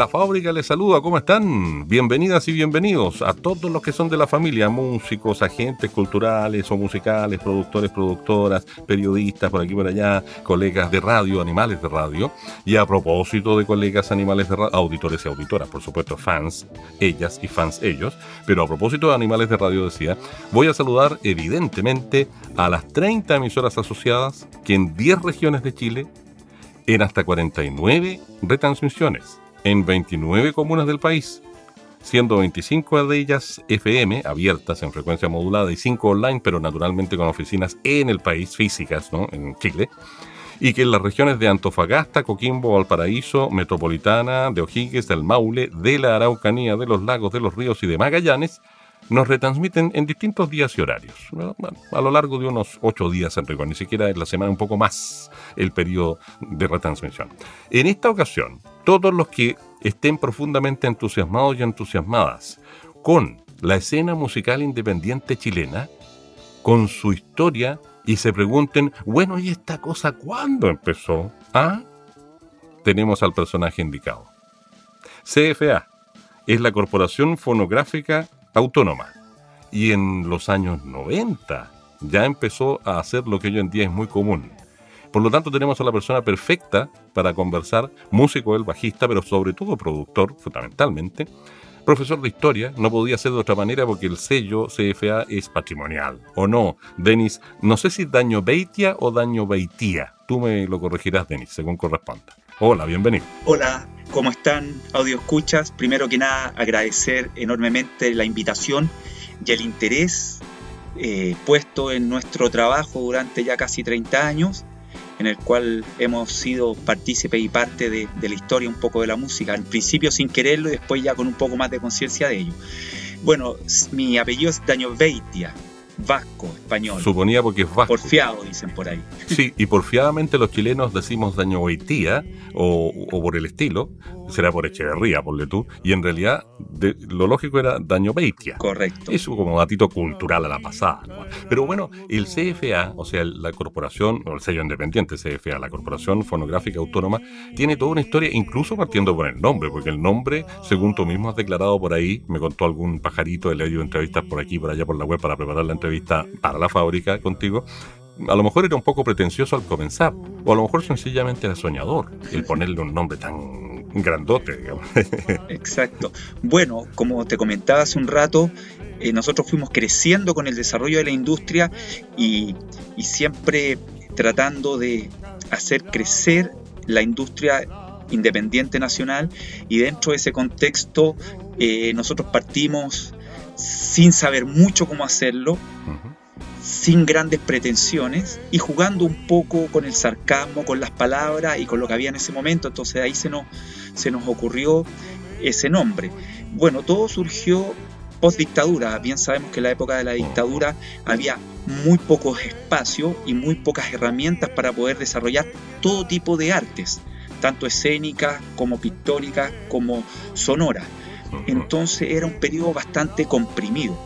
La fábrica les saluda, ¿cómo están? Bienvenidas y bienvenidos a todos los que son de la familia, músicos, agentes culturales o musicales, productores, productoras, periodistas por aquí por allá, colegas de radio, animales de radio. Y a propósito de colegas animales de radio, auditores y auditoras, por supuesto, fans, ellas y fans ellos. Pero a propósito de animales de radio decía, voy a saludar evidentemente a las 30 emisoras asociadas que en 10 regiones de Chile en hasta 49 retransmisiones en 29 comunas del país, siendo 25 de ellas FM, abiertas en frecuencia modulada, y 5 online, pero naturalmente con oficinas en el país, físicas, ¿no? en Chile, y que en las regiones de Antofagasta, Coquimbo, Valparaíso, Metropolitana, de O'Higgins, del Maule, de la Araucanía, de los lagos, de los ríos y de Magallanes, nos retransmiten en distintos días y horarios, a lo largo de unos ocho días en rigor, ni siquiera en la semana, un poco más el periodo de retransmisión. En esta ocasión, todos los que estén profundamente entusiasmados y entusiasmadas con la escena musical independiente chilena, con su historia, y se pregunten, bueno, ¿y esta cosa cuándo empezó? Ah, tenemos al personaje indicado. CFA es la Corporación Fonográfica autónoma. Y en los años 90 ya empezó a hacer lo que hoy en día es muy común. Por lo tanto, tenemos a la persona perfecta para conversar, músico, el bajista, pero sobre todo productor, fundamentalmente, profesor de historia, no podía ser de otra manera porque el sello CFA es patrimonial, ¿o no? Denis, no sé si daño Beitia o daño Beitía. Tú me lo corregirás, Denis, según corresponda. Hola, bienvenido. Hola, ¿cómo están, audio escuchas? Primero que nada, agradecer enormemente la invitación y el interés eh, puesto en nuestro trabajo durante ya casi 30 años, en el cual hemos sido partícipe y parte de, de la historia un poco de la música, al principio sin quererlo y después ya con un poco más de conciencia de ello. Bueno, mi apellido es Daño Beitia, vasco, español. Suponía porque es vasco. Porfiado, dicen por ahí. Sí, y porfiadamente los chilenos decimos daño Beitía o, o, por el estilo, será por Echeverría, ponle tú, y en realidad lo lógico era daño Beitia. Correcto. Eso como datito cultural a la pasada. Pero bueno, el CFA, o sea, la corporación, o el sello independiente CFA, la Corporación Fonográfica Autónoma, tiene toda una historia, incluso partiendo por el nombre, porque el nombre, según tú mismo has declarado por ahí, me contó algún pajarito, he leído entrevistas por aquí, por allá, por la web para preparar la entrevista para la fábrica contigo, a lo mejor era un poco pretencioso al comenzar, o a lo mejor sencillamente era soñador el ponerle un nombre tan grandote, digamos. Exacto. Bueno, como te comentaba hace un rato, eh, nosotros fuimos creciendo con el desarrollo de la industria y, y siempre tratando de hacer crecer la industria independiente nacional y dentro de ese contexto eh, nosotros partimos sin saber mucho cómo hacerlo, sin grandes pretensiones y jugando un poco con el sarcasmo, con las palabras y con lo que había en ese momento. Entonces ahí se nos, se nos ocurrió ese nombre. Bueno, todo surgió post dictadura. Bien sabemos que en la época de la dictadura había muy pocos espacios y muy pocas herramientas para poder desarrollar todo tipo de artes, tanto escénicas como pictóricas como sonoras. Entonces era un periodo bastante comprimido.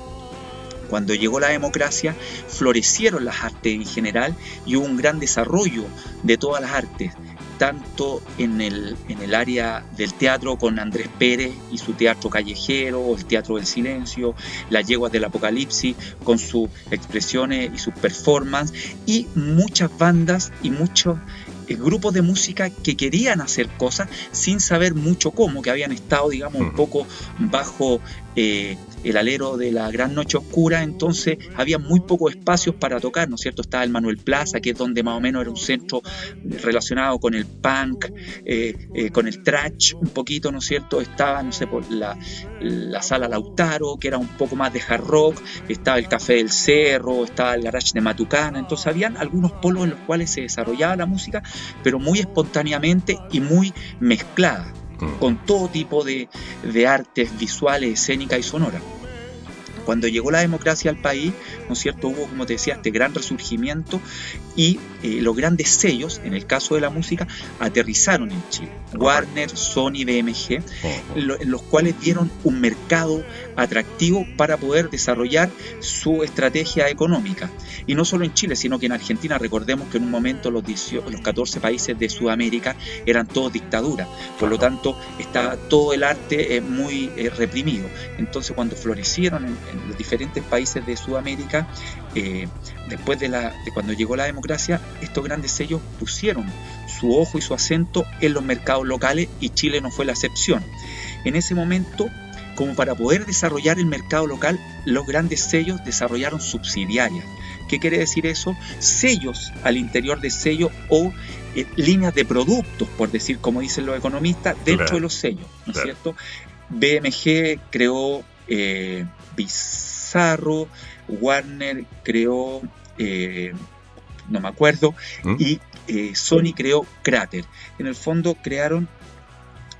Cuando llegó la democracia, florecieron las artes en general y hubo un gran desarrollo de todas las artes, tanto en el, en el área del teatro con Andrés Pérez y su teatro callejero, el teatro del silencio, las yeguas del apocalipsis con sus expresiones y sus performances, y muchas bandas y muchos grupos de música que querían hacer cosas sin saber mucho cómo, que habían estado, digamos, un poco bajo eh, el alero de la Gran Noche Oscura, entonces había muy pocos espacios para tocar, ¿no es cierto? Estaba el Manuel Plaza, que es donde más o menos era un centro relacionado con el punk, eh, eh, con el trash un poquito, ¿no es cierto? Estaba, no sé, por la, la sala Lautaro, que era un poco más de hard rock, estaba el Café del Cerro, estaba el garage de Matucana, entonces habían algunos polos en los cuales se desarrollaba la música, pero muy espontáneamente y muy mezclada. Con todo tipo de, de artes visuales, escénicas y sonoras. Cuando llegó la democracia al país, ¿no es cierto? Hubo, como te decía, este gran resurgimiento y eh, los grandes sellos, en el caso de la música, aterrizaron en Chile. Warner, Sony, BMG, en los cuales dieron un mercado atractivo para poder desarrollar su estrategia económica. Y no solo en Chile, sino que en Argentina, recordemos que en un momento los, 14 países de Sudamérica eran todos dictaduras, por lo tanto estaba todo el arte eh, muy eh, reprimido. Entonces cuando florecieron en, los diferentes países de Sudamérica, eh, después de, la, de cuando llegó la democracia, estos grandes sellos pusieron su ojo y su acento en los mercados locales y Chile no fue la excepción. En ese momento, como para poder desarrollar el mercado local, los grandes sellos desarrollaron subsidiarias. ¿Qué quiere decir eso? Sellos al interior de sellos o eh, líneas de productos, por decir como dicen los economistas, dentro de los sellos, ¿no es cierto? BMG creó eh, Bizarro, Warner creó, eh, no me acuerdo, ¿Mm? y eh, Sony creó Crater. En el fondo crearon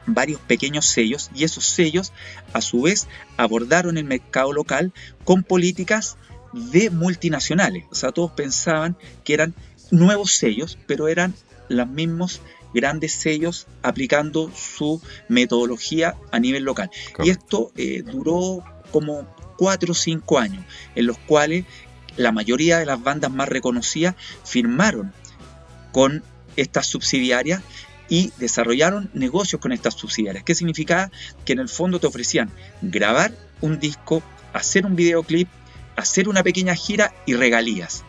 varios pequeños sellos y esos sellos a su vez abordaron el mercado local con políticas de multinacionales. O sea, todos pensaban que eran nuevos sellos, pero eran los mismos grandes sellos aplicando su metodología a nivel local. Y esto eh, duró como cuatro o cinco años, en los cuales la mayoría de las bandas más reconocidas firmaron con estas subsidiarias y desarrollaron negocios con estas subsidiarias. ¿Qué significaba? Que en el fondo te ofrecían grabar un disco, hacer un videoclip, hacer una pequeña gira y regalías.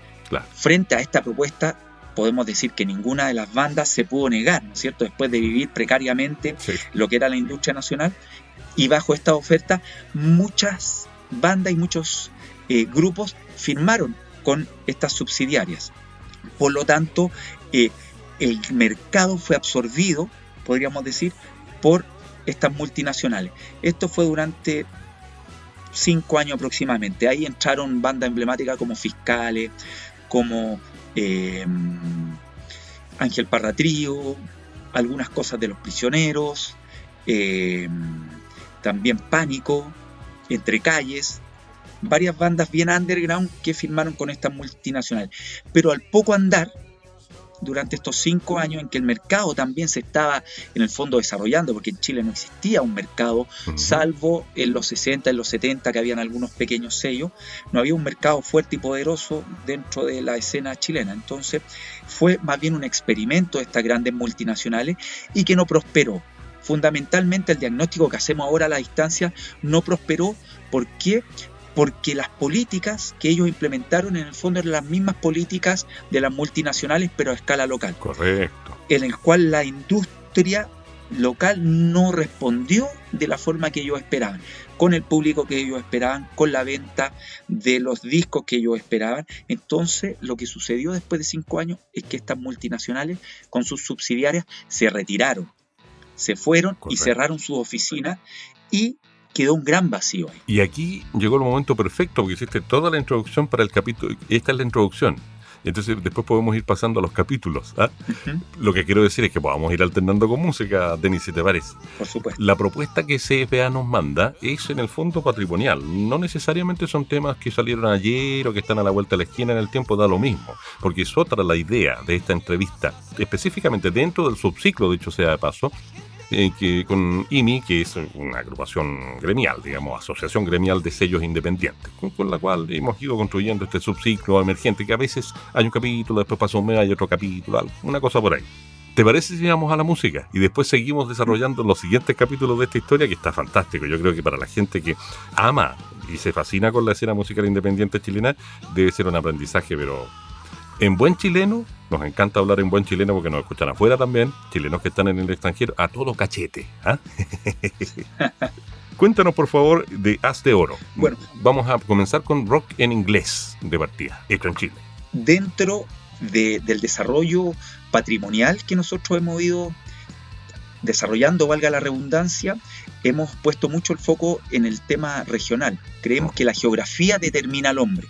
Frente a esta propuesta, podemos decir que ninguna de las bandas se pudo negar, ¿no es cierto? Después de vivir precariamente lo que era la industria nacional. Y bajo esta oferta, muchas bandas y muchos eh, grupos firmaron con estas subsidiarias. Por lo tanto, eh, el mercado fue absorbido, podríamos decir, por estas multinacionales. Esto fue durante cinco años aproximadamente. Ahí entraron bandas emblemáticas como Fiscales, como eh, Ángel Parratrío, algunas cosas de los prisioneros, también Pánico, entre calles, varias bandas bien underground que firmaron con esta multinacional. Pero al poco andar, durante estos cinco años en que el mercado también se estaba en el fondo desarrollando, porque en Chile no existía un mercado, salvo en los 60, en los 70, que habían algunos pequeños sellos, no había un mercado fuerte y poderoso dentro de la escena chilena. Entonces fue más bien un experimento de estas grandes multinacionales y que no prosperó fundamentalmente el diagnóstico que hacemos ahora a la distancia no prosperó. ¿Por qué? Porque las políticas que ellos implementaron en el fondo eran las mismas políticas de las multinacionales, pero a escala local. Correcto. En el cual la industria local no respondió de la forma que ellos esperaban, con el público que ellos esperaban, con la venta de los discos que ellos esperaban. Entonces, lo que sucedió después de cinco años es que estas multinacionales, con sus subsidiarias, se retiraron se fueron y cerraron su oficina y quedó un gran vacío ahí. Y aquí llegó el momento perfecto porque hiciste toda la introducción para el capítulo. Esta es la introducción. Entonces después podemos ir pasando a los capítulos. ¿ah? Lo que quiero decir es que podamos ir alternando con música, Denis, si te parece. Por supuesto. La propuesta que CFA nos manda es en el fondo patrimonial. No necesariamente son temas que salieron ayer o que están a la vuelta de la esquina en el tiempo, da lo mismo. Porque es otra la idea de esta entrevista, específicamente dentro del subciclo, dicho sea de paso, eh, que, con IMI, que es una agrupación gremial, digamos, asociación gremial de sellos independientes, con, la cual hemos ido construyendo este subciclo emergente que a veces hay un capítulo, después pasa un mes, hay otro capítulo, una cosa por ahí. ¿Te parece si vamos a la música? Y después seguimos desarrollando los siguientes capítulos de esta historia que está fantástico. Yo creo que para la gente que ama y se fascina con la escena musical independiente chilena, debe ser un aprendizaje, pero en buen chileno, nos encanta hablar en buen chileno porque nos escuchan afuera también, chilenos que están en el extranjero, a todo cachete. ¿ah? Cuéntanos, por favor, de Haz de Oro. Bueno, vamos a comenzar con rock en inglés de partida, hecho en Chile. Dentro del desarrollo patrimonial que nosotros hemos ido desarrollando, valga la redundancia, hemos puesto mucho el foco en el tema regional. Creemos que la geografía determina al hombre,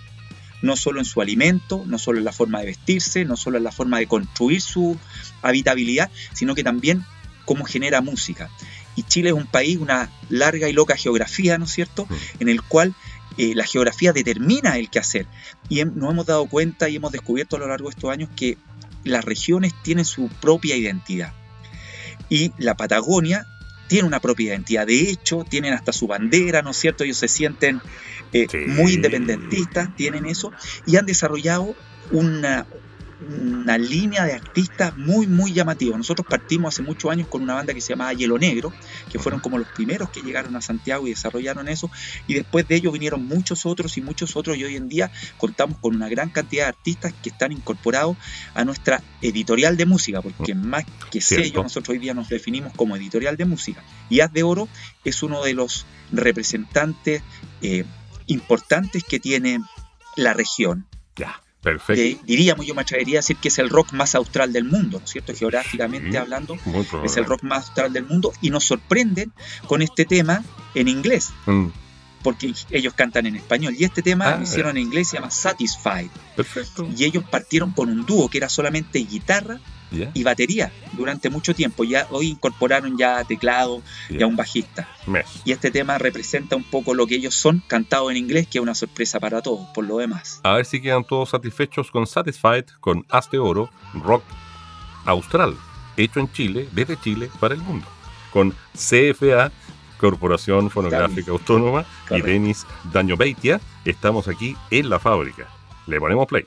no solo en su alimento, no solo en la forma de vestirse, no solo en la forma de construir su habitabilidad, sino que también cómo genera música. Y Chile es un país, una larga y loca geografía, ¿no es cierto?, en el cual eh, la geografía determina el quehacer. Y nos hemos dado cuenta y hemos descubierto a lo largo de estos años que las regiones tienen su propia identidad. Y la Patagonia tiene una propia identidad. De hecho, tienen hasta su bandera, ¿no es cierto? Ellos se sienten eh, muy independentistas, tienen eso, y han desarrollado una, una línea de artistas muy, muy llamativa. Nosotros partimos hace muchos años con una banda que se llamaba Hielo Negro, que fueron como los primeros que llegaron a Santiago y desarrollaron eso, y después de ellos vinieron muchos otros y muchos otros, y hoy en día contamos con una gran cantidad de artistas que están incorporados a nuestra editorial de música, porque más que sello, nosotros hoy día nos definimos como editorial de música. Y Haz de Oro es uno de los representantes eh, importantes que tiene la región. Ya. Perfecto. diríamos, yo me atrevería a decir que es el rock más austral del mundo, ¿no es cierto? Geográficamente hablando, es el rock más austral del mundo y nos sorprenden con este tema en inglés. Mm. Porque ellos cantan en español. Y este tema ah, lo hicieron en inglés, se llama Satisfied. Perfecto. Y ellos partieron con un dúo que era solamente guitarra y batería durante mucho tiempo. Ya hoy incorporaron ya teclado y a un bajista. Y este tema representa un poco lo que ellos son, cantado en inglés, que es una sorpresa para todos, por lo demás. A ver si quedan todos satisfechos con Satisfied, con Haz Oro, rock austral, hecho en Chile, desde Chile para el mundo. Con CFA, Corporación Fonográfica Autónoma, y Denis Daño Beitia, estamos aquí en la fábrica. Le ponemos play.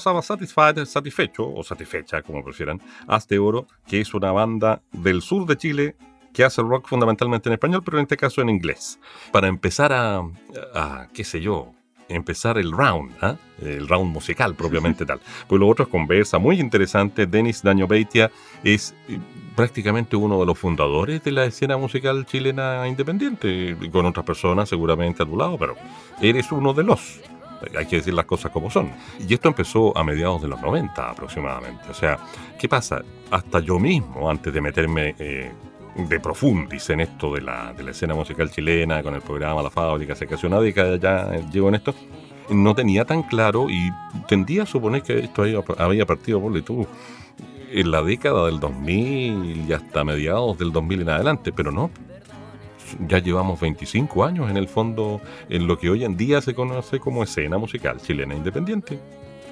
Pasaba Satisfied, satisfecho o satisfecha, como prefieran, Hazte Oro, que es una banda del sur de Chile que hace rock fundamentalmente en español, pero en este caso en inglés. Para empezar a, qué sé yo, empezar el round, ¿ah? el round musical propiamente tal. Pues lo otro es conversa muy interesante. Denis Daño Beitia es eh, prácticamente uno de los fundadores de la escena musical chilena independiente, con otras personas seguramente a tu lado, pero eres uno de los hay que decir las cosas como son. Y esto empezó a mediados de los 90 aproximadamente. O sea, ¿qué pasa? Hasta yo mismo, antes de meterme eh, de profundis en esto de la, de la escena musical chilena, con el programa La Fábrica, hace casi una década ya llevo en esto, no tenía tan claro y tendía a suponer que esto había, partido por tú en la década del 2000 y hasta mediados del 2000 en adelante, pero no. Ya llevamos 25 años en el fondo en lo que hoy en día se conoce como escena musical chilena independiente.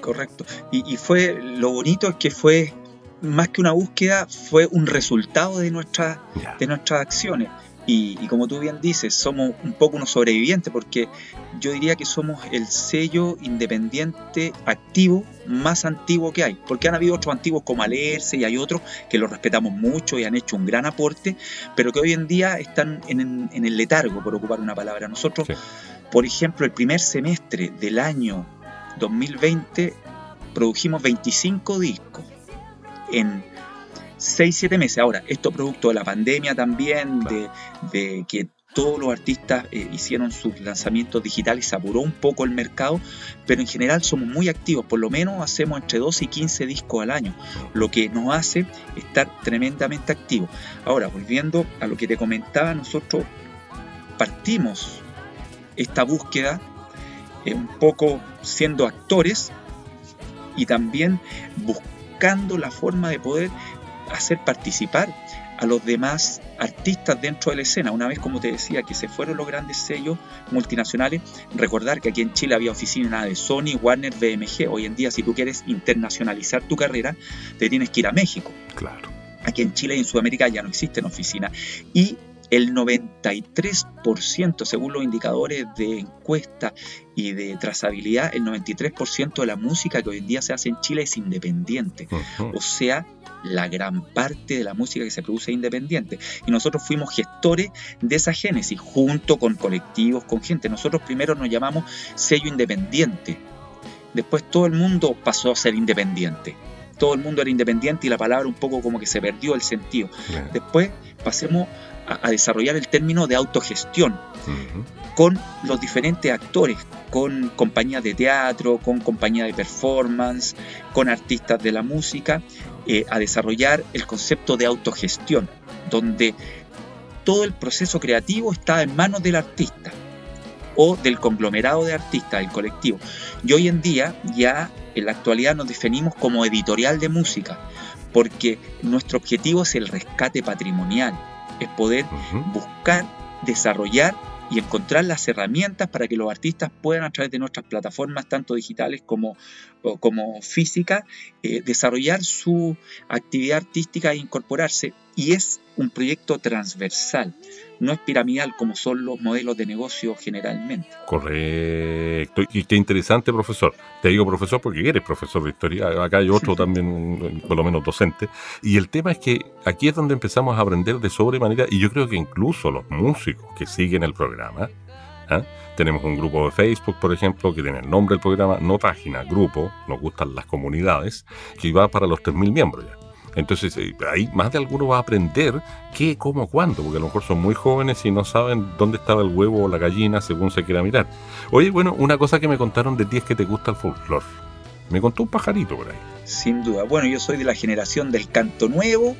Correcto. Y, fue lo bonito es que fue más que una búsqueda, fue un resultado de, nuestra, de nuestras acciones. Y, como tú bien dices, somos un poco unos sobrevivientes porque yo diría que somos el sello independiente activo más antiguo que hay. Porque han habido otros antiguos como Alerce y hay otros que los respetamos mucho y han hecho un gran aporte, pero que hoy en día están en, el letargo, por ocupar una palabra. Nosotros, por ejemplo, el primer semestre del año 2020 produjimos 25 discos en 6, 7 meses. Ahora, esto producto de la pandemia también, de, que todos los artistas eh, hicieron sus lanzamientos digitales se apuró un poco el mercado, pero en general somos muy activos, por lo menos hacemos entre 12 y 15 discos al año, lo que nos hace estar tremendamente activos. Ahora, volviendo a lo que te comentaba, nosotros partimos esta búsqueda eh, un poco siendo actores y también buscando la forma de poder hacer participar a los demás artistas dentro de la escena. Una vez, como te decía, que se fueron los grandes sellos multinacionales, recordar que aquí en Chile había oficinas de Sony, Warner, BMG. Hoy en día, si tú quieres internacionalizar tu carrera, te tienes que ir a México. Claro. Aquí en Chile y en Sudamérica ya no existen oficinas. Y el 93%, según los indicadores de encuesta y de trazabilidad, el 93% de la música que hoy en día se hace en Chile es independiente. O sea, la gran parte de la música que se produce independiente. Y nosotros fuimos gestores de esa génesis, junto con colectivos, con gente. Nosotros primero nos llamamos sello independiente. Después todo el mundo pasó a ser independiente. Todo el mundo era independiente y la palabra un poco como que se perdió el sentido. Después pasemos a, desarrollar el término de autogestión con los diferentes actores, con compañías de teatro, con compañías de performance, con artistas de la música, eh, a desarrollar el concepto de autogestión, donde todo el proceso creativo está en manos del artista o del conglomerado de artistas, del colectivo. Y hoy en día ya en la actualidad nos definimos como editorial de música, porque nuestro objetivo es el rescate patrimonial, es poder buscar, desarrollar y encontrar las herramientas para que los artistas puedan a través de nuestras plataformas, tanto digitales como, como físicas, eh, desarrollar su actividad artística e incorporarse. Y es un proyecto transversal, no es piramidal como son los modelos de negocio generalmente. Correcto. Y qué interesante, profesor. Te digo profesor porque eres profesor de historia. Acá hay otro también, por lo menos docente. Y el tema es que aquí es donde empezamos a aprender de sobremanera, y yo creo que incluso los músicos que siguen el programa, ¿ah? Tenemos un grupo de Facebook, por ejemplo, que tiene el nombre del programa, no página, grupo, nos gustan las comunidades, que va para los 3.000 miembros ya. Entonces, eh, ahí más de alguno va a aprender qué, cómo, cuándo, porque a lo mejor son muy jóvenes y no saben dónde estaba el huevo o la gallina según se quiera mirar. Oye, bueno, una cosa que me contaron de ti es que te gusta el folclore. Me contó un pajarito por ahí. Sin duda. Bueno, yo soy de la generación del canto nuevo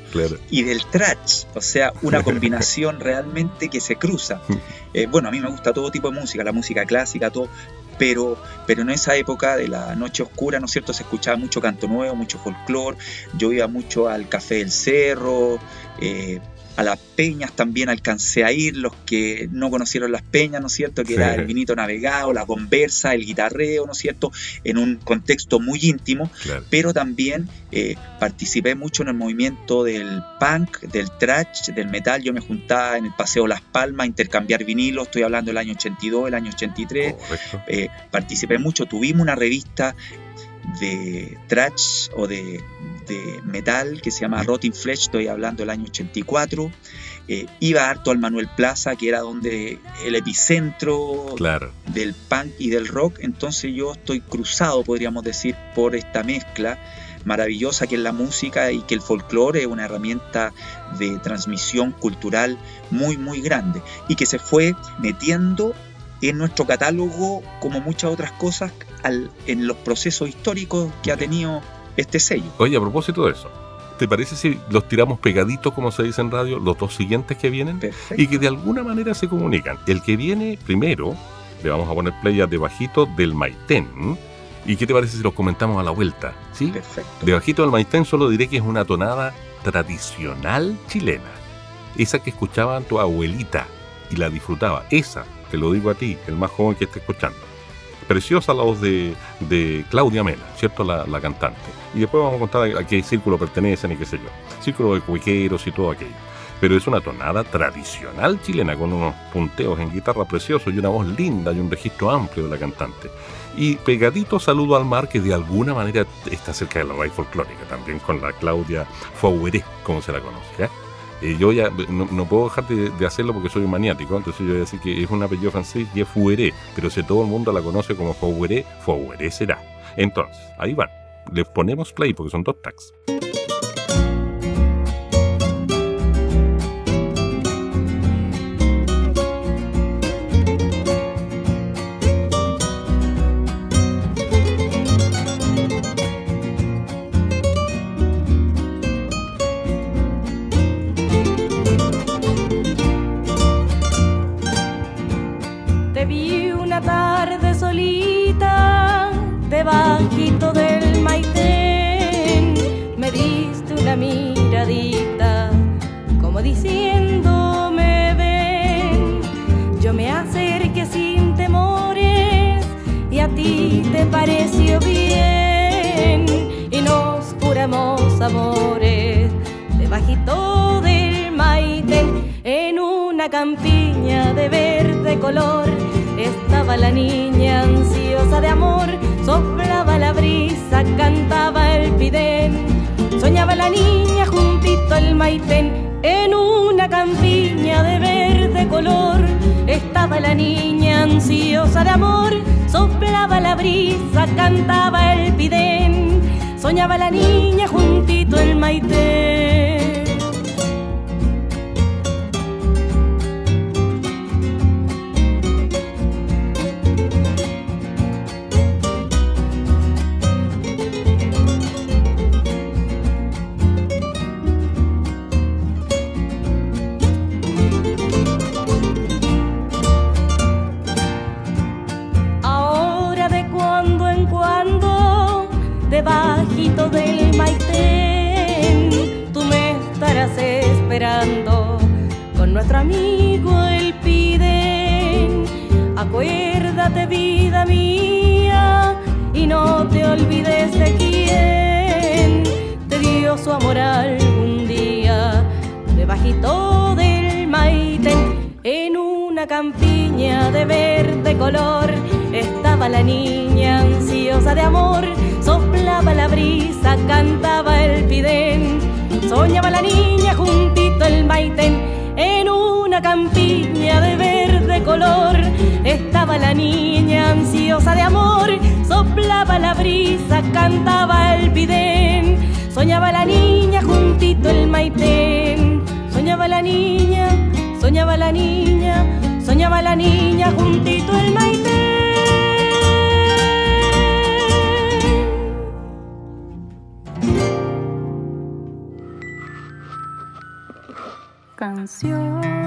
y del trash, o sea, una combinación realmente que se cruza. Eh, bueno, a mí me gusta todo tipo de música, la música clásica, todo, pero, pero en esa época de la noche oscura, ¿no es cierto? Se escuchaba mucho canto nuevo, mucho folclore, yo iba mucho al Café del Cerro, eh, a las peñas también alcancé a ir, los que no conocieron las peñas, ¿no es cierto? Que era el vinito navegado, la conversa, el guitarreo, ¿no es cierto? En un contexto muy íntimo, pero también eh, participé mucho en el movimiento del punk, del trash, del metal. Yo me juntaba en el Paseo Las Palmas a intercambiar vinilos, estoy hablando del año 82, el año 83. Eh, participé mucho, tuvimos una revista de trash o de de metal que se llama Rotting Flesh, estoy hablando del año 84. Eh, iba harto al Manuel Plaza, que era donde el epicentro del punk y del rock. Entonces yo estoy cruzado, podríamos decir, por esta mezcla maravillosa que es la música y que el folclore es una herramienta de transmisión cultural muy, muy grande y que se fue metiendo en nuestro catálogo como muchas otras cosas en los procesos históricos que ha tenido este sello. Oye, a propósito de eso, ¿te parece si los tiramos pegaditos, como se dice en radio, los dos siguientes que vienen? Y que de alguna manera se comunican. El que viene primero, le vamos a poner playa de bajito del Maitén. ¿Y qué te parece si los comentamos a la vuelta? ¿Sí? Perfecto. Debajito del Maitén solo diré que es una tonada tradicional chilena. Esa que escuchaba tu abuelita y la disfrutaba. Esa, te lo digo a ti, el más joven que esté escuchando. Preciosa la voz de, Claudia Mena, ¿cierto? La, cantante. Y después vamos a contar a, qué círculo pertenecen y qué sé yo. Círculo de cuiqueros y todo aquello pero es una tonada tradicional chilena con unos punteos en guitarra preciosos y una voz linda y un registro amplio de la cantante. Y pegadito saludo al mar que de alguna manera está cerca de la raíz folclórica, también con la Claudia Faueré, como se la conoce. ¿eh? Eh, yo ya no, puedo dejar de, hacerlo porque soy un maniático, entonces yo voy a decir que es un apellido francés y es Foueré, pero si todo el mundo la conoce como Faueré, Faueré será. Entonces, ahí van, le ponemos play porque son dos tags. Maitén, en una campiña de verde color, estaba la niña ansiosa de amor, soplaba la brisa, cantaba el pidén, soñaba la niña juntito el Maitén. con nuestro amigo el Piden. Acuérdate vida mía y no te olvides de quién te dio su amor algún día debajito del maiten en una campiña de verde color estaba la niña ansiosa de amor soplaba la brisa cantaba el piden soñaba la niña junto en una campiña de verde color estaba la niña ansiosa de amor. Soplaba la brisa, cantaba el pidén. Soñaba la niña juntito el maitén. Soñaba la niña, soñaba la niña, soñaba la niña juntito el maitén. canción.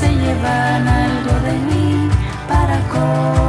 se llevan algo de mí para comer.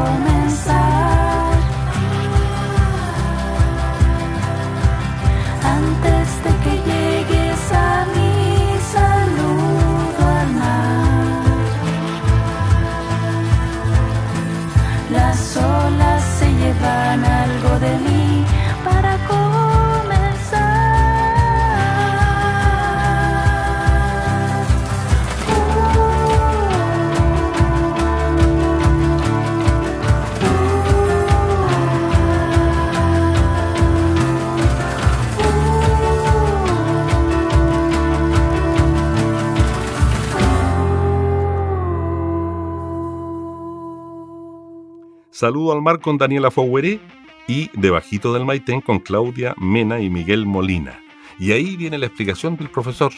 Saludo al mar con Daniela Foueré y Debajito del Maitén con Claudia Mena y Miguel Molina. Y ahí viene la explicación del profesor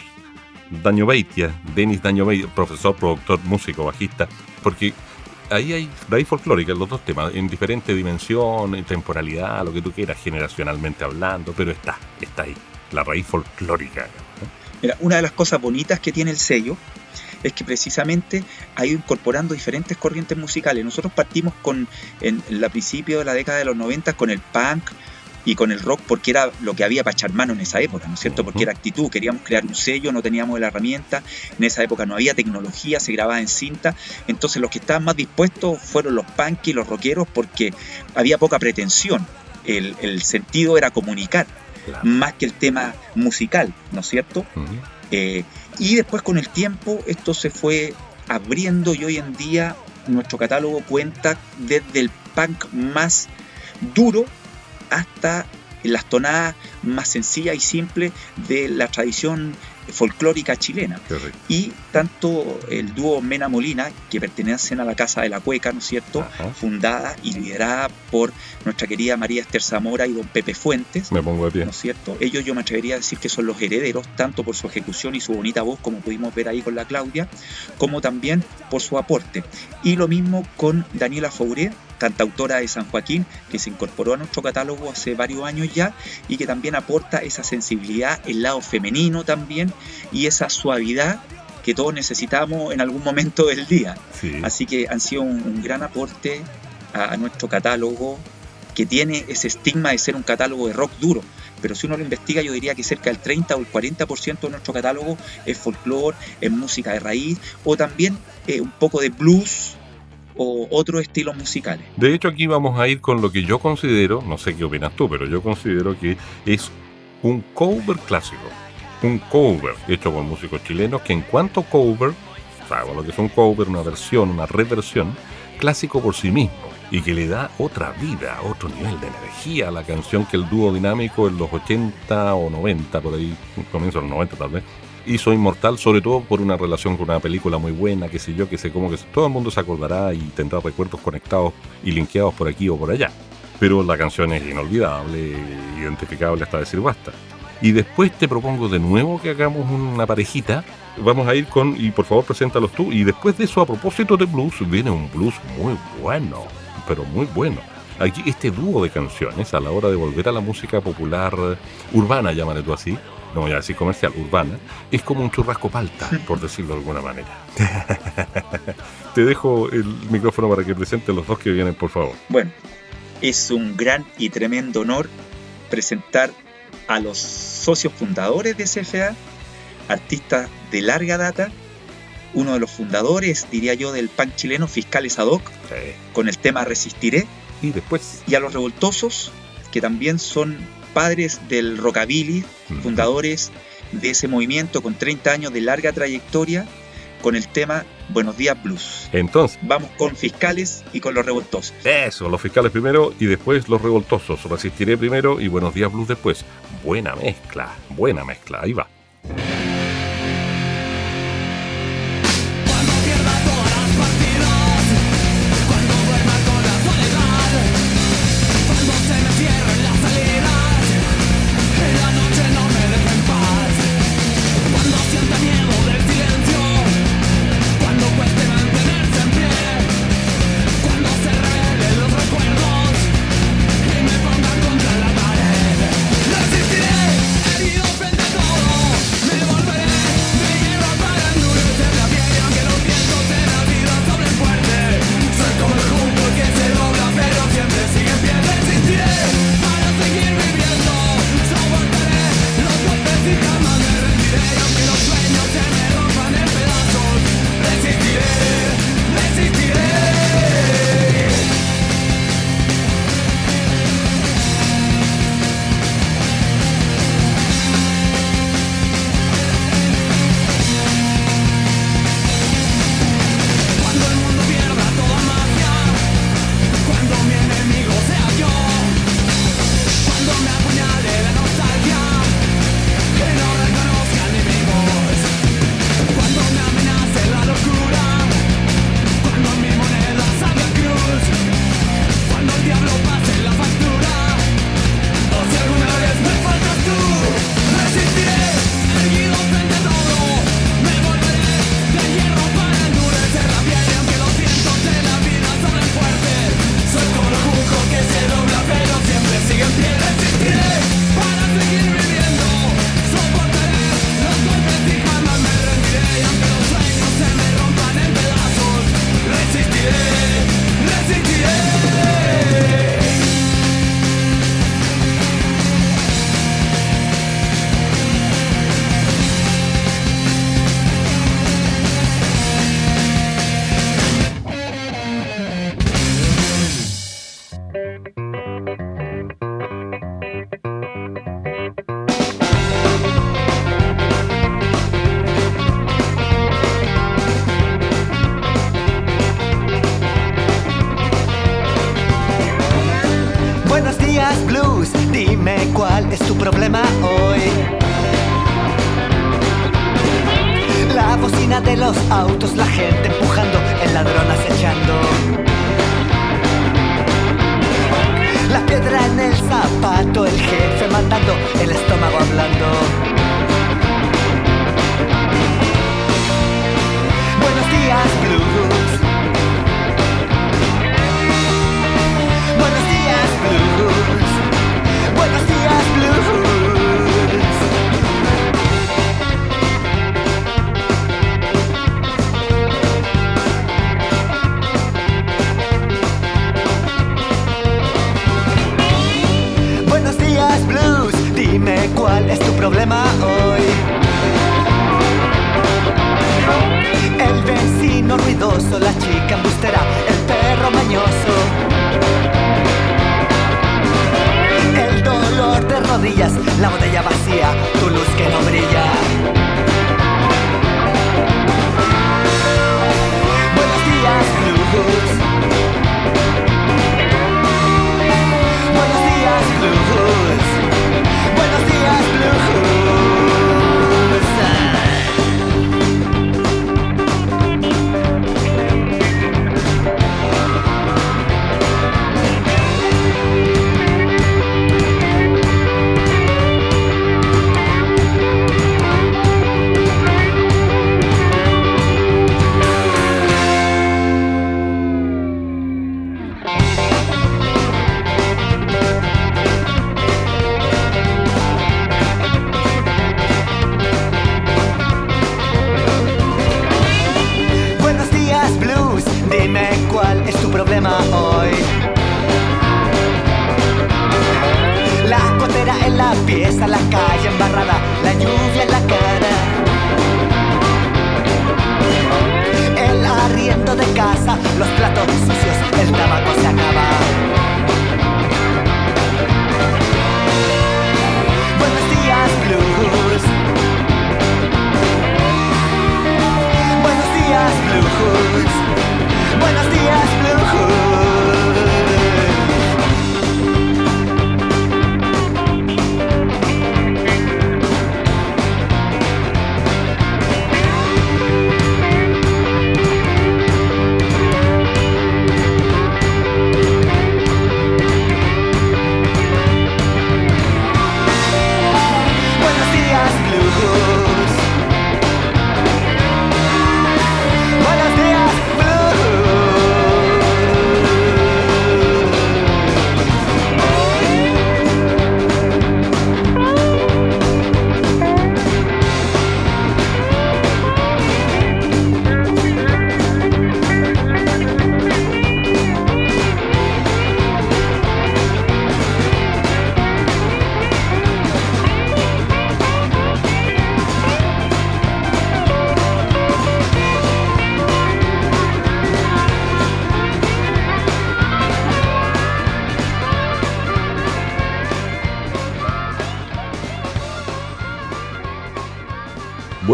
Daño Beitia, Denis Daño Beitia, profesor, productor, músico, bajista, porque ahí hay raíz folclórica en los dos temas, en diferente dimensión, en temporalidad, lo que tú quieras, generacionalmente hablando, pero está, está ahí, la raíz folclórica. Mira, una de las cosas bonitas que tiene el sello es que precisamente ha ido incorporando diferentes corrientes musicales. Nosotros partimos con, en el principio de la década de los 90 con el punk, y con el rock porque era lo que había para echar mano en esa época, ¿no es cierto? Porque era actitud, queríamos crear un sello, no teníamos la herramienta, en esa época no había tecnología, se grababa en cinta, entonces los que estaban más dispuestos fueron los punk y los rockeros porque había poca pretensión, el, sentido era comunicar, más que el tema musical, ¿no es cierto? Y después con el tiempo esto se fue abriendo y hoy en día nuestro catálogo cuenta desde el punk más duro hasta las tonadas más sencillas y simples de la tradición folclórica chilena. Y tanto el dúo Mena Molina, que pertenecen a la Casa de la Cueca, ¿no es cierto? Fundada y liderada por nuestra querida María Esther Zamora y don Pepe Fuentes. Me pongo de pie. ¿No es cierto? Ellos yo me atrevería a decir que son los herederos, tanto por su ejecución y su bonita voz, como pudimos ver ahí con la Claudia, como también por su aporte. Y lo mismo con Daniela Fauré, cantautora de San Joaquín, que se incorporó a nuestro catálogo hace varios años ya y que también aporta esa sensibilidad, el lado femenino también y esa suavidad que todos necesitamos en algún momento del día. Así que han sido un, gran aporte a, nuestro catálogo que tiene ese estigma de ser un catálogo de rock duro. Pero si uno lo investiga, yo diría que cerca del 30 o el 40% de nuestro catálogo es folclore, es música de raíz o también eh, un poco de blues, o otros estilos musicales. De hecho, aquí vamos a ir con lo que yo considero, no sé qué opinas tú, pero yo considero que es un cover clásico. Un cover hecho por músicos chilenos que en cuanto cover, o lo que es un cover, una versión, una reversión, clásico por sí mismo y que le da otra vida, otro nivel de energía a la canción que el dúo dinámico en los 80 o 90, por ahí, comienzo de los 90 tal vez, hizo inmortal, sobre todo por una relación con una película muy buena, que sé yo, que sé cómo que todo el mundo se acordará y tendrá recuerdos conectados y linkeados por aquí o por allá. Pero la canción es inolvidable, identificable hasta decir basta. Y después te propongo de nuevo que hagamos una parejita. Vamos a ir con, y por favor preséntalos tú. Y después de eso, a propósito de blues, viene un blues muy bueno, pero muy bueno. Aquí este dúo de canciones, a la hora de volver a la música popular urbana, llámale tú así, no voy a decir comercial, urbana, es como un churrasco palta, por decirlo de alguna manera. Te dejo el micrófono para que presente los dos que vienen, por favor. Bueno, es un gran y tremendo honor presentar a los socios fundadores de CFA, artistas de larga data, uno de los fundadores, diría yo, del PAN chileno, Fiscales Ad hoc, con el tema Resistiré. Y después. Y a los revoltosos, que también son padres del rockabilly, fundadores de ese movimiento con 30 años de larga trayectoria con el tema Buenos Días Blues. Entonces, vamos con fiscales y con los revoltosos. Eso, los fiscales primero y después los revoltosos. Resistiré primero y Buenos Días Blues después. Buena mezcla, buena mezcla. Ahí va.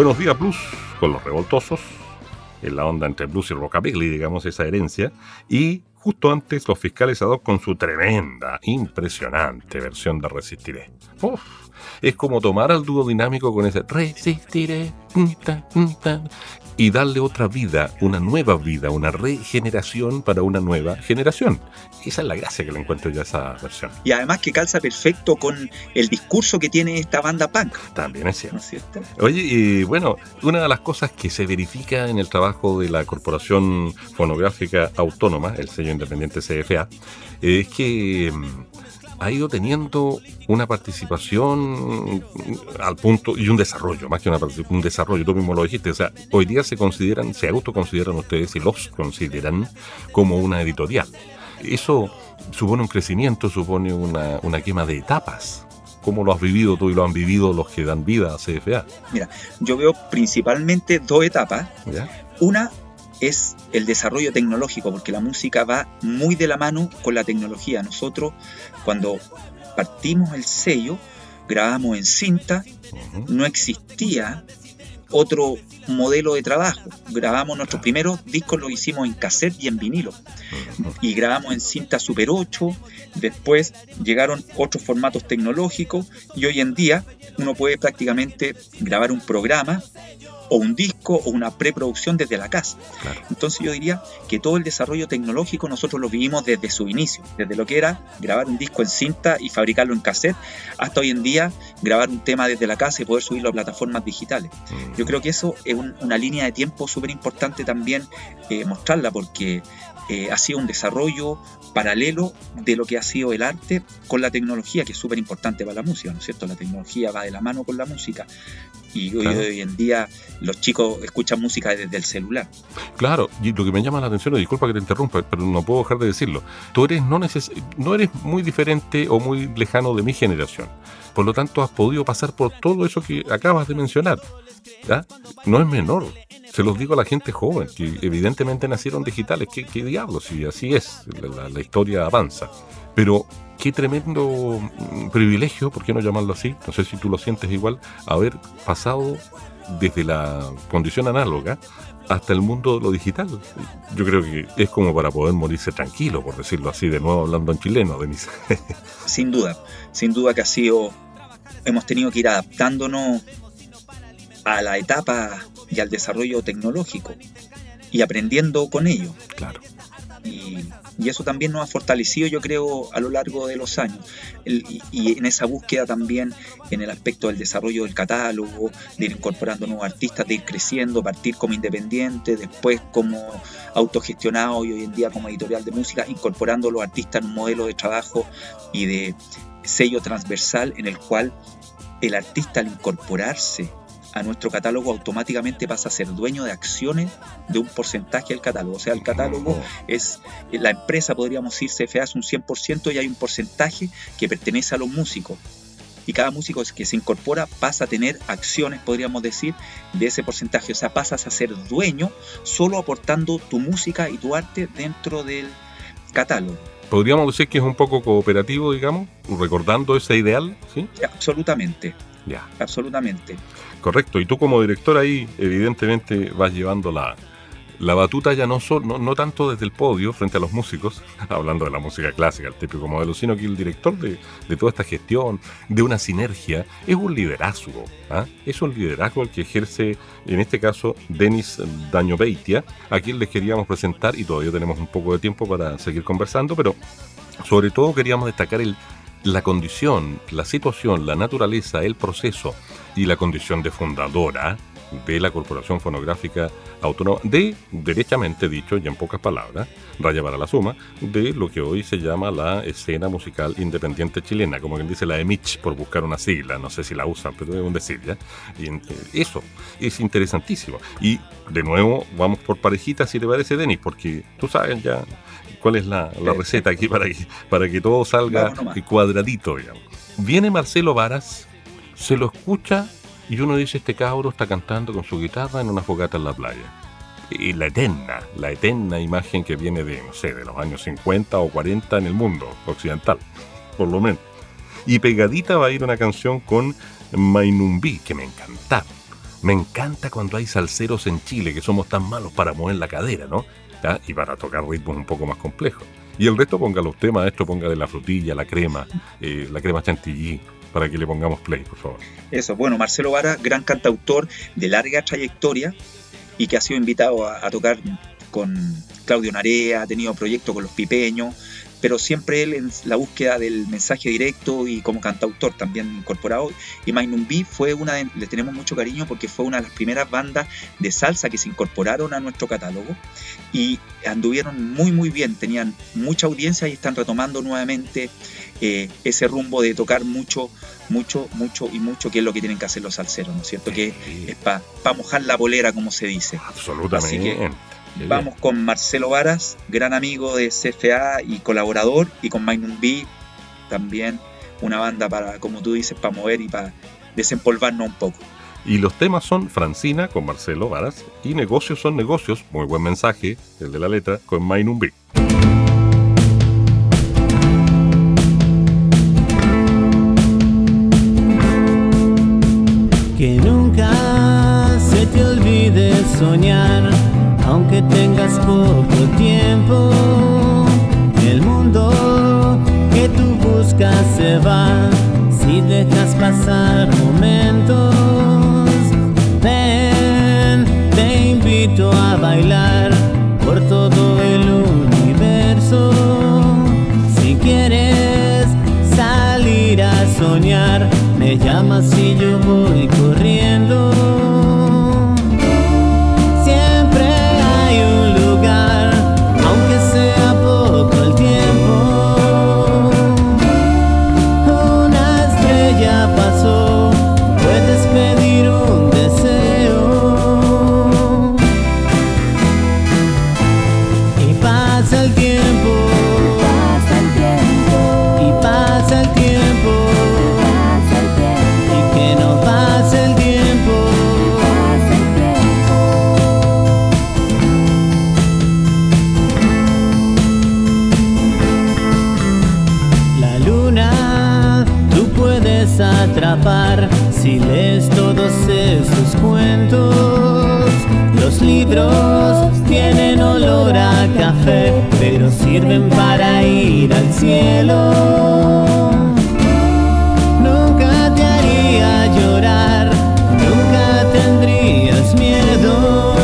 Buenos días, Blues, con los revoltosos, en la onda entre blues y rockabilly, digamos, esa herencia. Y justo antes, los fiscales ad hoc con su tremenda, impresionante versión de Resistiré. Uf, es como tomar al dúo dinámico con ese Resistiré mm, mm, y darle otra vida, una nueva vida, una regeneración para una nueva generación. Esa es la gracia que le encuentro yo a esa versión. Y además que calza perfecto con el discurso que tiene esta banda punk, También es cierto. ¿no es cierto? Oye, y bueno, una de las cosas que se verifica en el trabajo de la Corporación Fonográfica Autónoma, el sello independiente CFA, es que mm, ha ido teniendo una participación al punto y un desarrollo, más que una partici- un desarrollo, tú mismo lo dijiste, o sea, hoy día se consideran, se autoconsideran ustedes y los consideran como una editorial. Eso supone un crecimiento, supone una, una quema de etapas. ¿Cómo lo has vivido tú y lo han vivido los que dan vida a CFA? Mira, yo veo principalmente dos etapas. ¿Ya? Una es el desarrollo tecnológico, porque la música va muy de la mano con la tecnología. Nosotros, cuando partimos el sello, grabamos en cinta, no existía otro modelo de trabajo. Grabamos nuestros primeros discos, los hicimos en cassette y en vinilo. Y grabamos en cinta Super 8. Después llegaron otros formatos tecnológicos y hoy en día uno puede prácticamente grabar un programa o un disco o una preproducción desde la casa. Entonces yo diría que todo el desarrollo tecnológico nosotros lo vivimos desde su inicio, desde lo que era grabar un disco en cinta y fabricarlo en cassette, hasta hoy en día grabar un tema desde la casa y poder subirlo a plataformas digitales. Mm. Yo creo que eso es una línea de tiempo súper importante también eh, mostrarla porque eh, ha sido un desarrollo paralelo de lo que ha sido el arte con la tecnología, que es súper importante para la música, ¿no es cierto? La tecnología va de la mano con la música y hoy, en día los chicos escuchan música desde el celular. Claro, y lo que me llama la atención, y disculpa que te interrumpa, pero no puedo dejar de decirlo, tú eres no, no eres muy diferente o muy lejano de mi generación, por lo tanto has podido pasar por todo eso que acabas de mencionar, ¿ya? No es menor, se los digo a la gente joven, que evidentemente nacieron digitales. ¿Qué, diablos? Y así es, la, historia avanza. Pero qué tremendo mm, privilegio, ¿por qué no llamarlo así? No sé si tú lo sientes igual, haber pasado desde la condición análoga hasta el mundo de lo digital. Yo creo que es como para poder morirse tranquilo, por decirlo así, de nuevo hablando en chileno, Denise. sin duda, sin duda que ha sido, hemos tenido que ir adaptándonos a la etapa y al desarrollo tecnológico y aprendiendo con ello. Claro. Y, eso también nos ha fortalecido, yo creo, a lo largo de los años. y, en esa búsqueda también, en el aspecto del desarrollo del catálogo, de ir incorporando nuevos artistas, de ir creciendo, partir como independiente, después como autogestionado y hoy en día como editorial de música, incorporando los artistas en un modelo de trabajo y de sello transversal en el cual el artista al incorporarse a nuestro catálogo automáticamente pasa a ser dueño de acciones de un porcentaje del catálogo. O sea, el catálogo oh. es, la empresa, podríamos decir, CFA es un 100% y hay un porcentaje que pertenece a los músicos. Y cada músico que se incorpora pasa a tener acciones, podríamos decir, de ese porcentaje. O sea, pasas a ser dueño solo aportando tu música y tu arte dentro del catálogo. Podríamos decir que es un poco cooperativo, digamos, recordando ese ideal, ¿sí? Absolutamente. Ya. Absolutamente. Correcto, y tú como director ahí evidentemente vas llevando la, batuta ya no, no, no, tanto desde el podio frente a los músicos, hablando de la música clásica, el típico modelo, sino que el director de, de toda esta gestión, de una sinergia, es un liderazgo. ¿ah? Es un liderazgo el que ejerce, en este caso, Denis Daño-Beitia, a quien les queríamos presentar, y todavía tenemos un poco de tiempo para seguir conversando, pero sobre todo queríamos destacar el, la condición, la situación, la naturaleza, el proceso y la condición de fundadora de la Corporación Fonográfica Autónoma, de, derechamente dicho y en pocas palabras, raya para la suma, de lo que hoy se llama la escena musical independiente chilena, como quien dice la EMICH, por buscar una sigla, no sé si la usan, pero es un decir, ¿ya? Eh, eso es interesantísimo. Y de nuevo, vamos por parejitas, si te parece, Denis, porque tú sabes ya cuál es la, receta aquí para que, para que todo salga cuadradito, digamos. Viene Marcelo Varas, se lo escucha y uno dice, este cabro está cantando con su guitarra en una fogata en la playa. Y la eterna, la eterna imagen que viene de, no sé, de los años 50 o 40 en el mundo occidental, por lo menos. Y pegadita va a ir una canción con Mainumbi, que me encanta. Me encanta cuando hay salseros en Chile, que somos tan malos para mover la cadera, ¿no? Y para tocar ritmos un poco más complejos. Y el resto ponga los temas, esto ponga de la frutilla, la crema, eh, la crema chantilly, para que le pongamos play, por favor. Eso, bueno, Marcelo Vara, gran cantautor de larga trayectoria y que ha sido invitado a, tocar con Claudio Narea, ha tenido proyectos con los pipeños, pero siempre él en la búsqueda del mensaje directo y como cantautor también incorporado. Y Mainumbi fue una de, le tenemos mucho cariño porque fue una de las primeras bandas de salsa que se incorporaron a nuestro catálogo y anduvieron muy muy bien, tenían mucha audiencia y están retomando nuevamente eh, ese rumbo de tocar mucho, mucho, mucho y mucho, que es lo que tienen que hacer los salseros, ¿no es cierto? Que es para mojar la bolera, como se dice. Absolutamente. Vamos con Marcelo Varas, gran amigo de CFA y colaborador, y con Magnum B, también una banda para, como tú dices, para mover y para desempolvarnos un poco. Y los temas son Francina con Marcelo Varas y Negocios son negocios, muy buen mensaje, el de la letra, con Magnum B. Que nunca se te olvide soñar tiempo, el mundo que tú buscas se va si dejas pasar momentos. Ven, te invito a bailar por todo el universo. Si quieres salir a soñar, me llamas y yo voy. sirven para ir al cielo. Nunca te haría llorar, nunca tendrías miedo.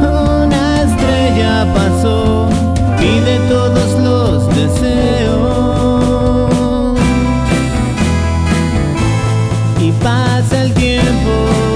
Una estrella pasó, pide todos los deseos. Y pasa el tiempo.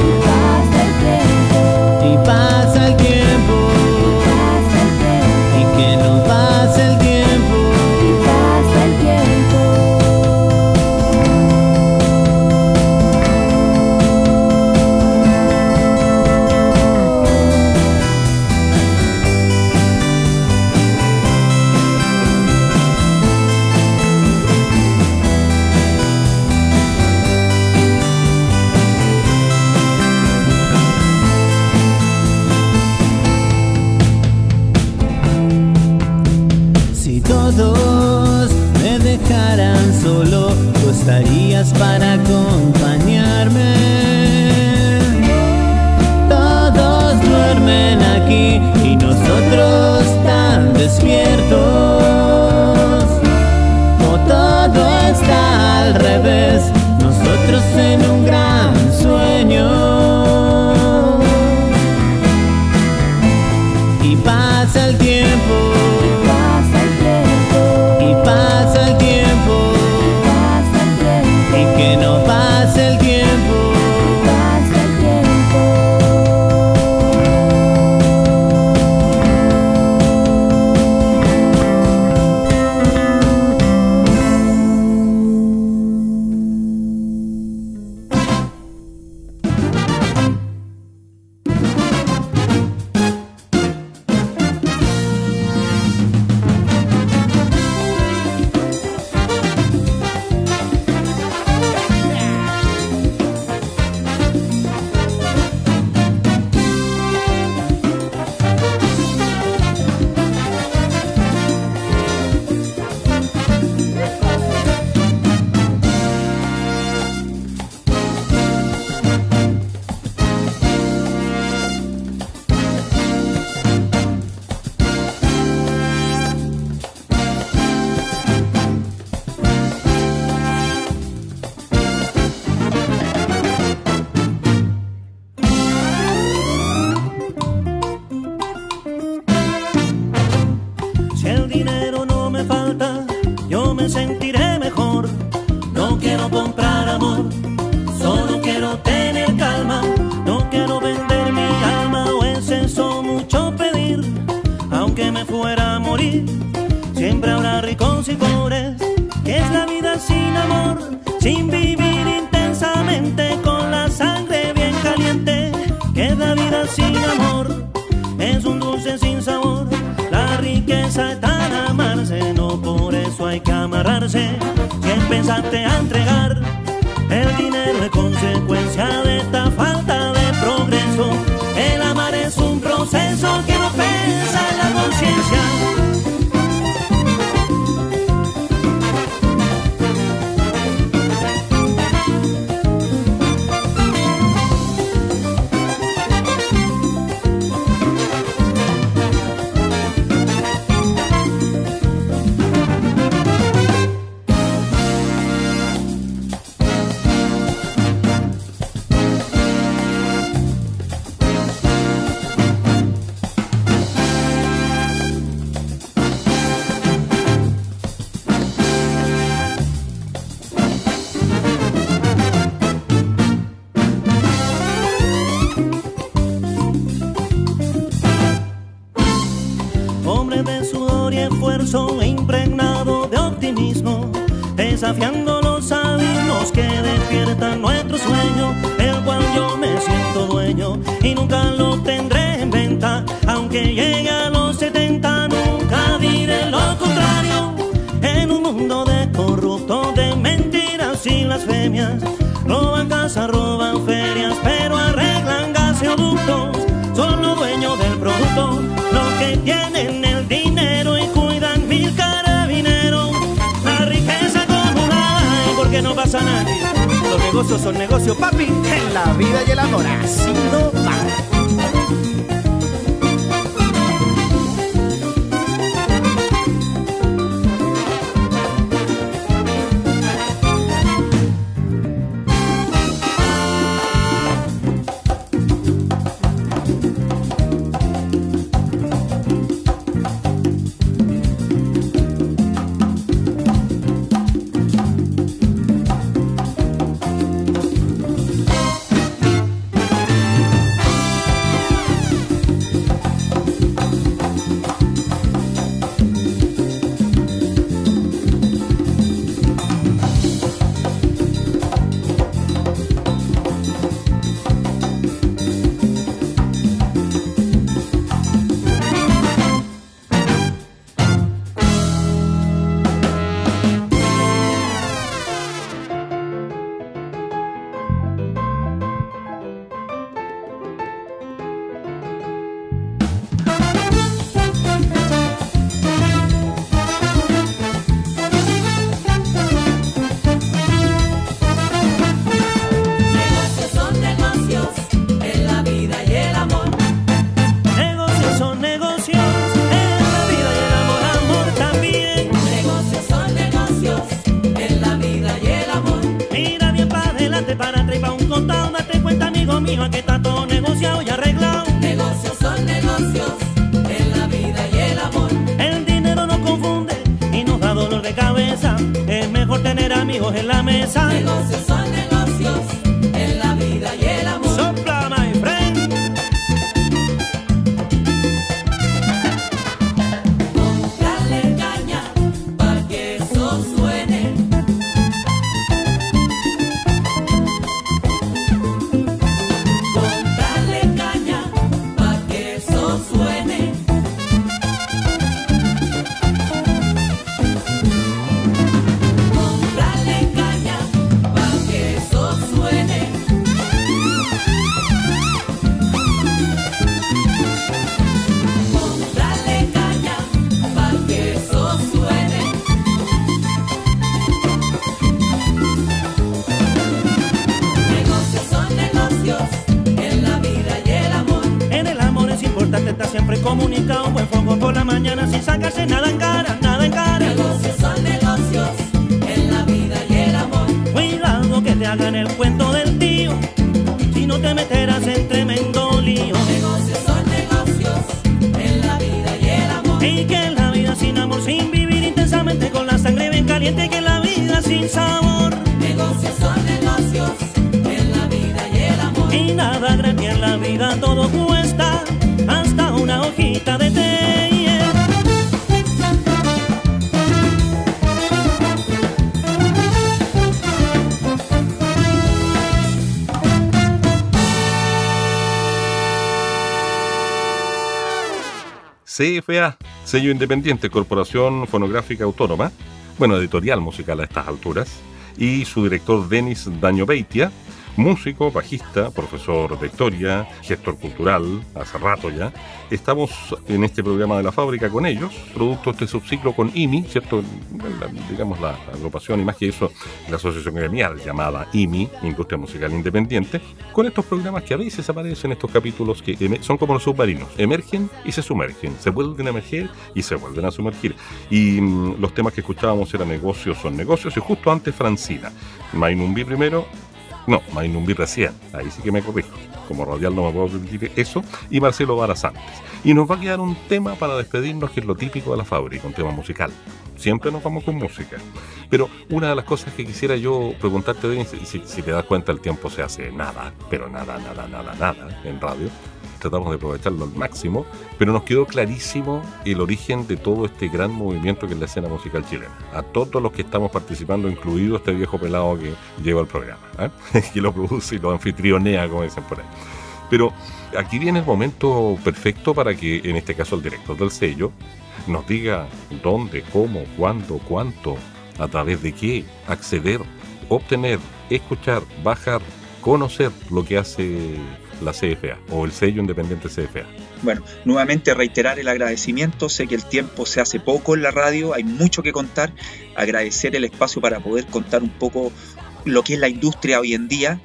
Esfuerzo e impregnado de optimismo, desafiando los abismos que despiertan nuestro sueño, el cual yo me siento dueño y nunca lo tendré en venta, aunque llegue a los 70, nunca diré lo contrario. En un mundo de corruptos, de mentiras y blasfemias, roban casas, roban ferias, pero arreglan gaseoductos. Son los dueños del producto, los que tienen el Los negocios son negocios, papi. En la vida y el amor así no. Y que la vida sin amor, sin vivir intensamente con la sangre bien caliente, que la vida sin sabor. Negocios son negocios en la vida y el amor. Y nada gratis en la vida, todo cuesta, hasta una hojita de té. CFA, sello independiente, Corporación Fonográfica Autónoma, bueno, editorial musical a estas alturas, y su director Denis Dañobeitia, músico, bajista, profesor de historia, gestor cultural, hace rato ya. Estamos en este programa de la fábrica con ellos, producto de este subciclo con IMI, ¿cierto? La- digamos la agrupación y más que eso, la asociación gremial llamada IMI, Industria Musical Independiente, con estos programas que a veces aparecen estos capítulos que son como los submarinos, emergen y se sumergen, se vuelven a emerger y se vuelven a sumergir. Y mm, los temas que escuchábamos eran negocios son negocios y justo antes Francina, Mainumbi primero, no, Mainumbi recién, ahí sí que me corrijo. Como radial no me puedo permitir eso. Y Marcelo Varas antes. Y nos va a quedar un tema para despedirnos que es lo típico de la fábrica, un tema musical. Siempre nos vamos con música. Pero una de las cosas que quisiera yo preguntarte, Denis, si, si te das cuenta el tiempo se hace nada, pero nada, nada, nada, nada en radio. Tratamos de aprovecharlo al máximo, pero nos quedó clarísimo el origen de todo este gran movimiento que es la escena musical chilena. A todos los que estamos participando, incluido este viejo pelado que lleva el programa, ¿eh? que lo produce y lo anfitrionea, como dicen por ahí. Pero aquí viene el momento perfecto para que, en este caso, el director del sello nos diga dónde, cómo, cuándo, cuánto, a través de qué, acceder, obtener, escuchar, bajar, conocer lo que hace la CFA o el sello independiente CFA. Bueno, nuevamente reiterar el agradecimiento. Sé que el tiempo se hace poco en la radio, hay mucho que contar. Agradecer el espacio para poder contar un poco lo que es la industria hoy en día,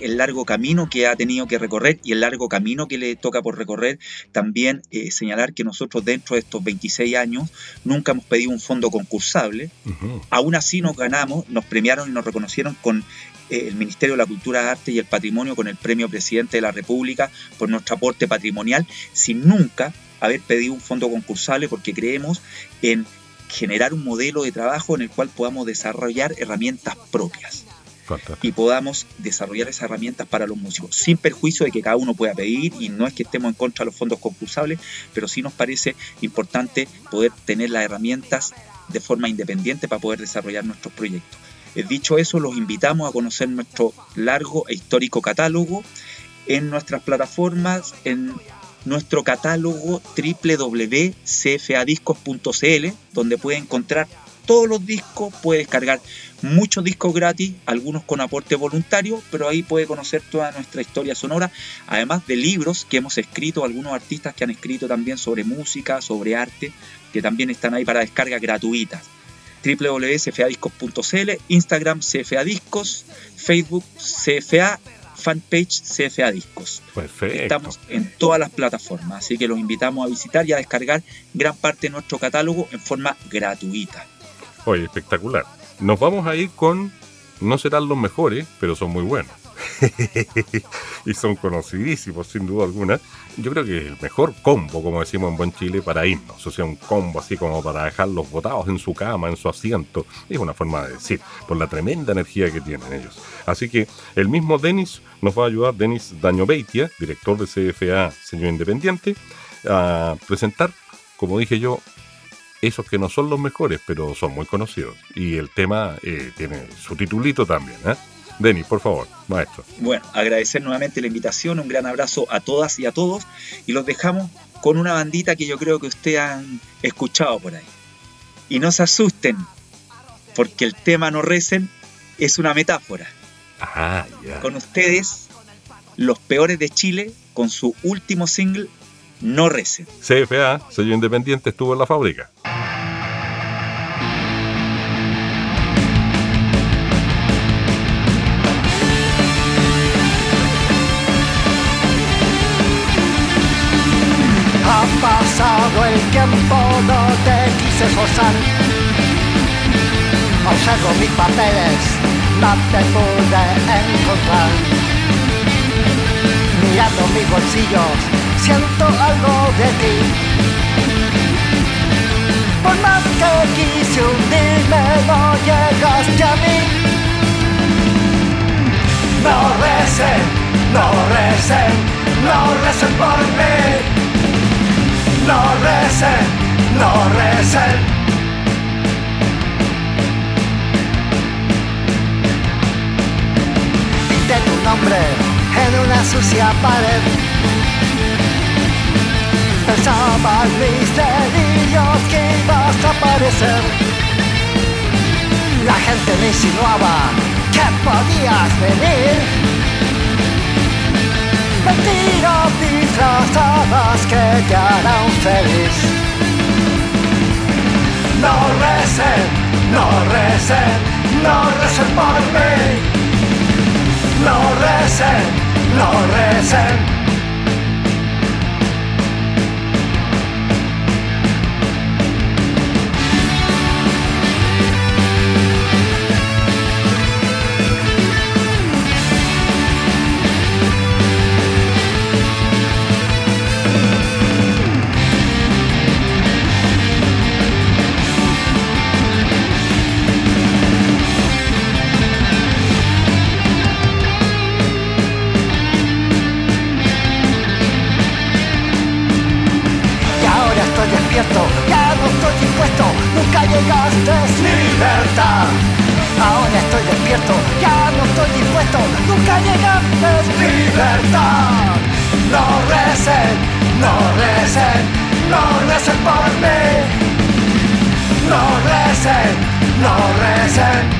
el largo camino que ha tenido que recorrer y el largo camino que le toca por recorrer. También eh, señalar que nosotros dentro de estos 26 años nunca hemos pedido un fondo concursable. Ujú. Aún así nos ganamos, nos premiaron y nos reconocieron con eh, el Ministerio de la Cultura, Arte y el Patrimonio con el Premio Presidente de la República por nuestro aporte patrimonial, sin nunca haber pedido un fondo concursable porque creemos en generar un modelo de trabajo en el cual podamos desarrollar herramientas propias Y podamos desarrollar esas herramientas para los músicos, sin perjuicio de que cada uno pueda pedir y no es que estemos en contra de los fondos concursables, pero sí nos parece importante poder tener las herramientas de forma independiente para poder desarrollar nuestros proyectos. Eh, Dicho eso, los invitamos a conocer nuestro largo e histórico catálogo en nuestras plataformas, en nuestro catálogo www.cfadiscos.cl, donde puede encontrar todos los discos, puede descargar muchos discos gratis, algunos con aporte voluntario, pero ahí puede conocer toda nuestra historia sonora, además de libros que hemos escrito, algunos artistas que han escrito también sobre música, sobre arte, que también están ahí para descarga gratuitas www.cfadiscos.cl, Instagram CFA Discos, Facebook CFA, fanpage CFA Discos. Perfecto. Estamos en todas las plataformas, así que los invitamos a visitar y a descargar gran parte de nuestro catálogo en forma gratuita. Oye, espectacular. Nos vamos a ir con, no serán los mejores, pero son muy buenos. y son conocidísimos, sin duda alguna. Yo creo que es el mejor combo, como decimos en Buen Chile, para irnos. O sea, un combo así como para dejarlos botados en su cama, en su asiento. Es una forma de decir, por la tremenda energía que tienen ellos. Así que el mismo Denis nos va a ayudar, Denis Dañobeitia, director de CFA Señor Independiente, a presentar, como dije yo, esos que no son los mejores, pero son muy conocidos. Y el tema eh, tiene su titulito también. ¿eh? Denis, por favor, maestro. Bueno, agradecer nuevamente la invitación, un gran abrazo a todas y a todos y los dejamos con una bandita que yo creo que ustedes han escuchado por ahí. Y no se asusten, porque el tema No recen es una metáfora. Ah, ya. Con ustedes, los peores de Chile, con su último single, No recen. CFA, sello independiente, estuvo en la fábrica. Tiempo, no te quise forzar. Observo mis papeles, no te pude encontrar. Mirando mis bolsillos, siento algo de ti. Por más que quise hundirme, no llegaste a mí. No recen, no recen, no recen por mí. No recen, no recen. Pinté tu nombre en una sucia pared. Pensaba en mis delirios que ibas a aparecer. La gente me insinuaba que podías venir. Mentiras disfrazadas que te harán feliz. No recen, no recen, no recen por mí. No recen, no recen. Ya no estoy dispuesto, nunca llegaste, libertad. Ahora estoy despierto, ya no estoy dispuesto, nunca llegaste, libertad. No recen, no recen, no recen por mí. No recen, no recen.